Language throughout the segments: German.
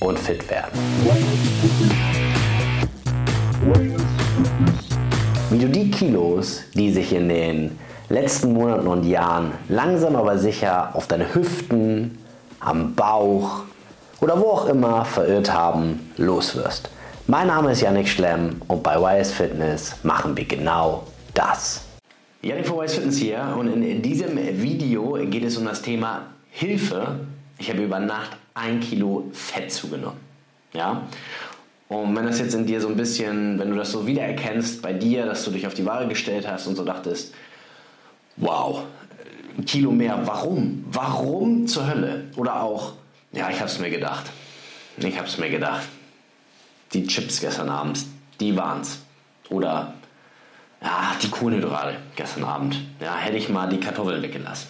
und fit werden. Wie du die Kilos, die sich in den letzten Monaten und Jahren langsam aber sicher auf deine Hüften, am Bauch oder wo auch immer verirrt haben, loswirst. Mein Name ist Yannick Schlemm und bei YS Fitness machen wir genau das. Yannick von YS Fitness hier und in diesem Video geht es um das Thema Hilfe. Ich habe über Nacht ein Kilo Fett zugenommen. Ja? Und wenn das jetzt in dir so ein bisschen, wenn du das so wiedererkennst bei dir, dass du dich auf die Waage gestellt hast und so dachtest, wow, ein Kilo mehr, warum? Warum zur Hölle? Oder auch, ja, ich habe es mir gedacht. Ich habe es mir gedacht. Die Chips gestern Abend, die waren's. Oder ja, die Kohlenhydrate gestern Abend. Ja, hätte ich mal die Kartoffeln weggelassen.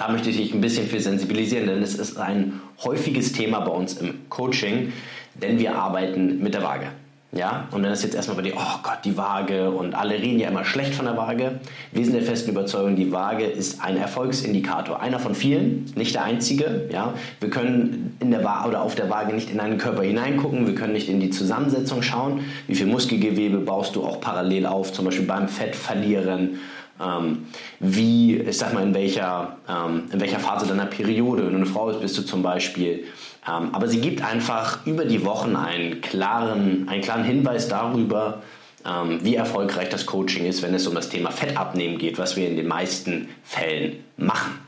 Da möchte ich dich ein bisschen für sensibilisieren, denn es ist ein häufiges Thema bei uns im Coaching, denn wir arbeiten mit der Waage. Ja, und dann ist jetzt erstmal bei dir, oh Gott, die Waage und alle reden ja immer schlecht von der Waage. Wir sind der festen Überzeugung, die Waage ist ein Erfolgsindikator. Einer von vielen, nicht der einzige. Ja, wir können in der Waage oder auf der Waage nicht in deinen Körper hineingucken. Wir können nicht in die Zusammensetzung schauen. Wie viel Muskelgewebe baust du auch parallel auf, zum Beispiel beim Fett verlieren ähm, wie, ich sag mal, in welcher, ähm, in welcher Phase deiner Periode, wenn du eine Frau bist, bist du zum Beispiel. Ähm, aber sie gibt einfach über die Wochen einen klaren, einen klaren Hinweis darüber, ähm, wie erfolgreich das Coaching ist, wenn es um das Thema Fettabnehmen geht, was wir in den meisten Fällen machen.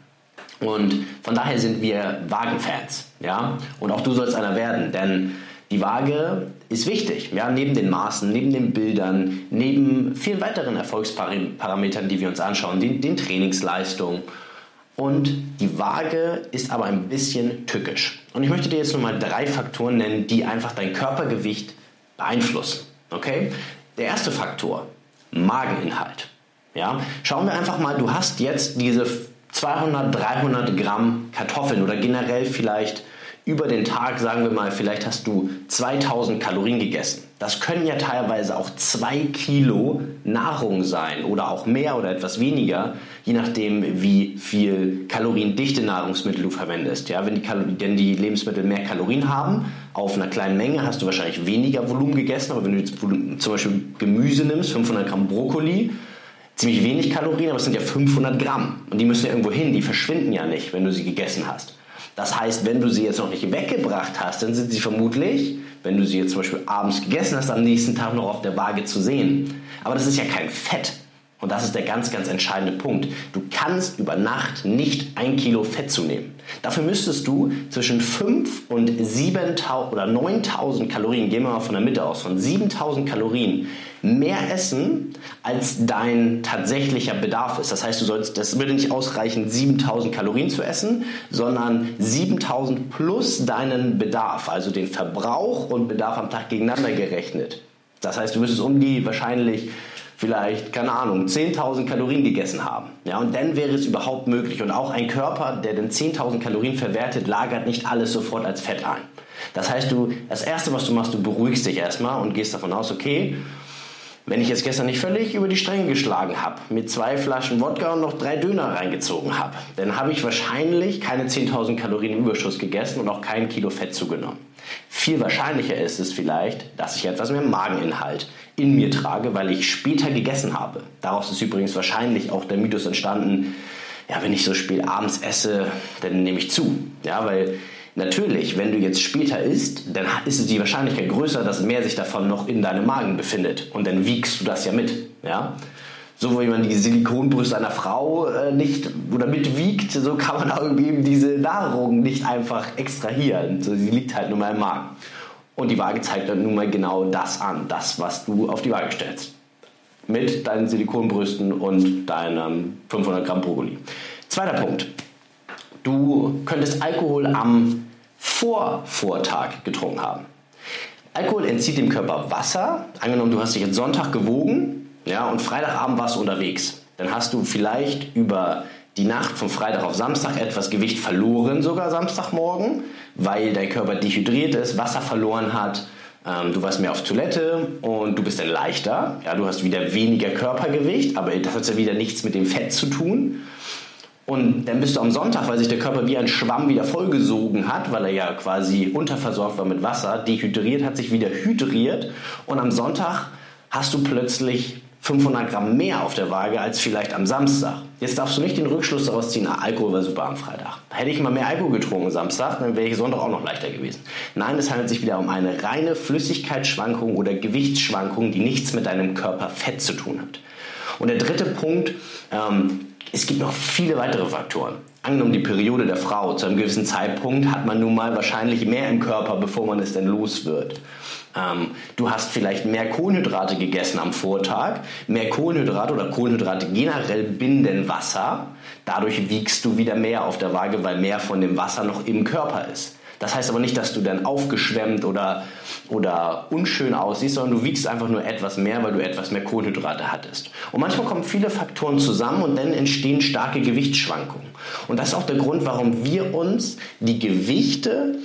Und von daher sind wir Wagenfans, ja. Und auch du sollst einer werden, denn die Waage ist wichtig. Ja, neben den Maßen, neben den Bildern, neben vielen weiteren Erfolgsparametern, die wir uns anschauen, den, den Trainingsleistungen. Und die Waage ist aber ein bisschen tückisch. Und ich möchte dir jetzt nur mal drei Faktoren nennen, die einfach dein Körpergewicht beeinflussen. Okay? Der erste Faktor, Mageninhalt. Ja? Schauen wir einfach mal, du hast jetzt diese 200, 300 Gramm Kartoffeln oder generell vielleicht über den Tag, sagen wir mal, vielleicht hast du 2000 Kalorien gegessen. Das können ja teilweise auch zwei Kilo Nahrung sein oder auch mehr oder etwas weniger, je nachdem, wie viel kaloriendichte Nahrungsmittel du verwendest. Ja, wenn die, denn die Lebensmittel mehr Kalorien haben, auf einer kleinen Menge hast du wahrscheinlich weniger Volumen gegessen. Aber wenn du zum Beispiel Gemüse nimmst, 500 Gramm Brokkoli, ziemlich wenig Kalorien, aber es sind ja 500 Gramm. Und die müssen ja irgendwo hin, die verschwinden ja nicht, wenn du sie gegessen hast. Das heißt, wenn du sie jetzt noch nicht weggebracht hast, dann sind sie vermutlich, wenn du sie jetzt zum Beispiel abends gegessen hast, am nächsten Tag noch auf der Waage zu sehen. Aber das ist ja kein Fett. Und das ist der ganz, ganz entscheidende Punkt. Du kannst über Nacht nicht ein Kilo Fett zunehmen. Dafür müsstest du zwischen 5 und 7.000 oder 9.000 Kalorien, gehen wir mal von der Mitte aus, von 7.000 Kalorien mehr essen, als dein tatsächlicher Bedarf ist. Das heißt, du sollst, das würde nicht ausreichen, 7000 Kalorien zu essen, sondern 7000 plus deinen Bedarf, also den Verbrauch und Bedarf am Tag gegeneinander gerechnet. Das heißt, du müsstest um die wahrscheinlich vielleicht, keine Ahnung, 10.000 Kalorien gegessen haben. Ja, und dann wäre es überhaupt möglich. Und auch ein Körper, der den 10.000 Kalorien verwertet, lagert nicht alles sofort als Fett ein. Das heißt, du, das erste, was du machst, du beruhigst dich erstmal und gehst davon aus, okay, wenn ich jetzt gestern nicht völlig über die Stränge geschlagen habe, mit zwei Flaschen Wodka und noch drei Döner reingezogen habe, dann habe ich wahrscheinlich keine 10.000 Kalorien Überschuss gegessen und auch kein Kilo Fett zugenommen. Viel wahrscheinlicher ist es vielleicht, dass ich etwas mehr Mageninhalt in mir trage, weil ich später gegessen habe. Daraus ist übrigens wahrscheinlich auch der Mythos entstanden, ja, wenn ich so spät abends esse, dann nehme ich zu. Ja, weil Natürlich, wenn du jetzt später isst, dann ist die Wahrscheinlichkeit größer, dass mehr sich davon noch in deinem Magen befindet. Und dann wiegst du das ja mit. Ja? So wie man die Silikonbrüste einer Frau äh, nicht oder mitwiegt, so kann man auch eben diese Nahrung nicht einfach extrahieren. So, sie liegt halt nur mal im Magen. Und die Waage zeigt dann nun mal genau das an, das, was du auf die Waage stellst. Mit deinen Silikonbrüsten und deinem 500 Gramm Brokkoli. Zweiter Punkt. Du könntest Alkohol am Vorvortag getrunken haben. Alkohol entzieht dem Körper Wasser. Angenommen, du hast dich jetzt Sonntag gewogen ja, und Freitagabend warst du unterwegs. Dann hast du vielleicht über die Nacht von Freitag auf Samstag etwas Gewicht verloren, sogar Samstagmorgen, weil dein Körper dehydriert ist, Wasser verloren hat. Ähm, du warst mehr auf Toilette und du bist dann leichter. Ja, du hast wieder weniger Körpergewicht, aber das hat ja wieder nichts mit dem Fett zu tun. Und dann bist du am Sonntag, weil sich der Körper wie ein Schwamm wieder vollgesogen hat, weil er ja quasi unterversorgt war mit Wasser, dehydriert, hat sich wieder hydriert. Und am Sonntag hast du plötzlich 500 Gramm mehr auf der Waage als vielleicht am Samstag. Jetzt darfst du nicht den Rückschluss daraus ziehen, ah, Alkohol war super am Freitag. Hätte ich mal mehr Alkohol getrunken Samstag, dann wäre ich Sonntag auch noch leichter gewesen. Nein, es handelt sich wieder um eine reine Flüssigkeitsschwankung oder Gewichtsschwankung, die nichts mit deinem Körperfett zu tun hat. Und der dritte Punkt, ähm, es gibt noch viele weitere Faktoren. Angenommen die Periode der Frau, zu einem gewissen Zeitpunkt hat man nun mal wahrscheinlich mehr im Körper, bevor man es denn los wird. Ähm, du hast vielleicht mehr Kohlenhydrate gegessen am Vortag. Mehr Kohlenhydrate oder Kohlenhydrate generell binden Wasser. Dadurch wiegst du wieder mehr auf der Waage, weil mehr von dem Wasser noch im Körper ist. Das heißt aber nicht, dass du dann aufgeschwemmt oder, oder unschön aussiehst, sondern du wiegst einfach nur etwas mehr, weil du etwas mehr Kohlenhydrate hattest. Und manchmal kommen viele Faktoren zusammen und dann entstehen starke Gewichtsschwankungen. Und das ist auch der Grund, warum wir uns die Gewichte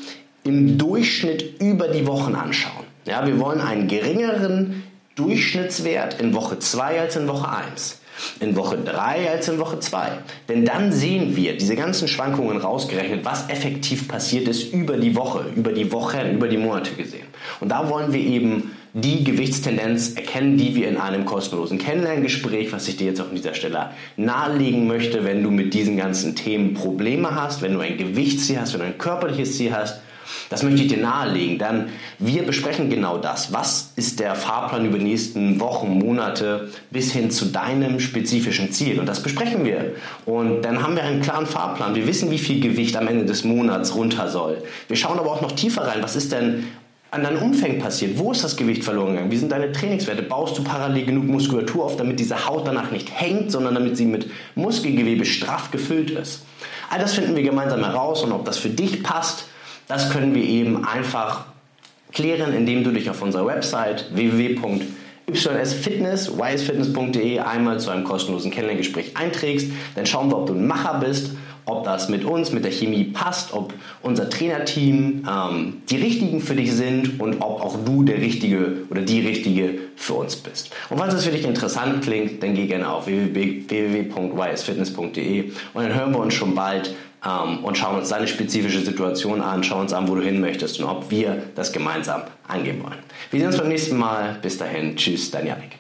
im Durchschnitt über die Wochen anschauen. Ja, wir wollen einen geringeren Durchschnittswert in Woche 2 als in Woche 1 in Woche 3 als in Woche 2. Denn dann sehen wir diese ganzen Schwankungen rausgerechnet, was effektiv passiert ist über die Woche, über die Wochen, über die Monate gesehen. Und da wollen wir eben die Gewichtstendenz erkennen, die wir in einem kostenlosen Kennenlerngespräch, was ich dir jetzt auch an dieser Stelle nahelegen möchte, wenn du mit diesen ganzen Themen Probleme hast, wenn du ein Gewichtsziel hast, wenn du ein körperliches Ziel hast, das möchte ich dir nahelegen, denn wir besprechen genau das. Was ist der Fahrplan über die nächsten Wochen, Monate bis hin zu deinem spezifischen Ziel? Und das besprechen wir. Und dann haben wir einen klaren Fahrplan. Wir wissen, wie viel Gewicht am Ende des Monats runter soll. Wir schauen aber auch noch tiefer rein. Was ist denn an deinem Umfang passiert? Wo ist das Gewicht verloren gegangen? Wie sind deine Trainingswerte? Baust du parallel genug Muskulatur auf, damit diese Haut danach nicht hängt, sondern damit sie mit Muskelgewebe straff gefüllt ist? All das finden wir gemeinsam heraus und ob das für dich passt, das können wir eben einfach klären, indem du dich auf unserer Website www.ysfitness, ysfitness.de einmal zu einem kostenlosen Kennenlerngespräch einträgst. Dann schauen wir, ob du ein Macher bist, ob das mit uns, mit der Chemie passt, ob unser Trainerteam ähm, die richtigen für dich sind und ob auch du der Richtige oder die Richtige für uns bist. Und falls es für dich interessant klingt, dann geh gerne auf www.ysfitness.de und dann hören wir uns schon bald ähm, und schauen uns deine spezifische Situation an, schauen uns an, wo du hin möchtest und ob wir das gemeinsam angehen wollen. Wir sehen uns beim nächsten Mal. Bis dahin, tschüss, dein Janik.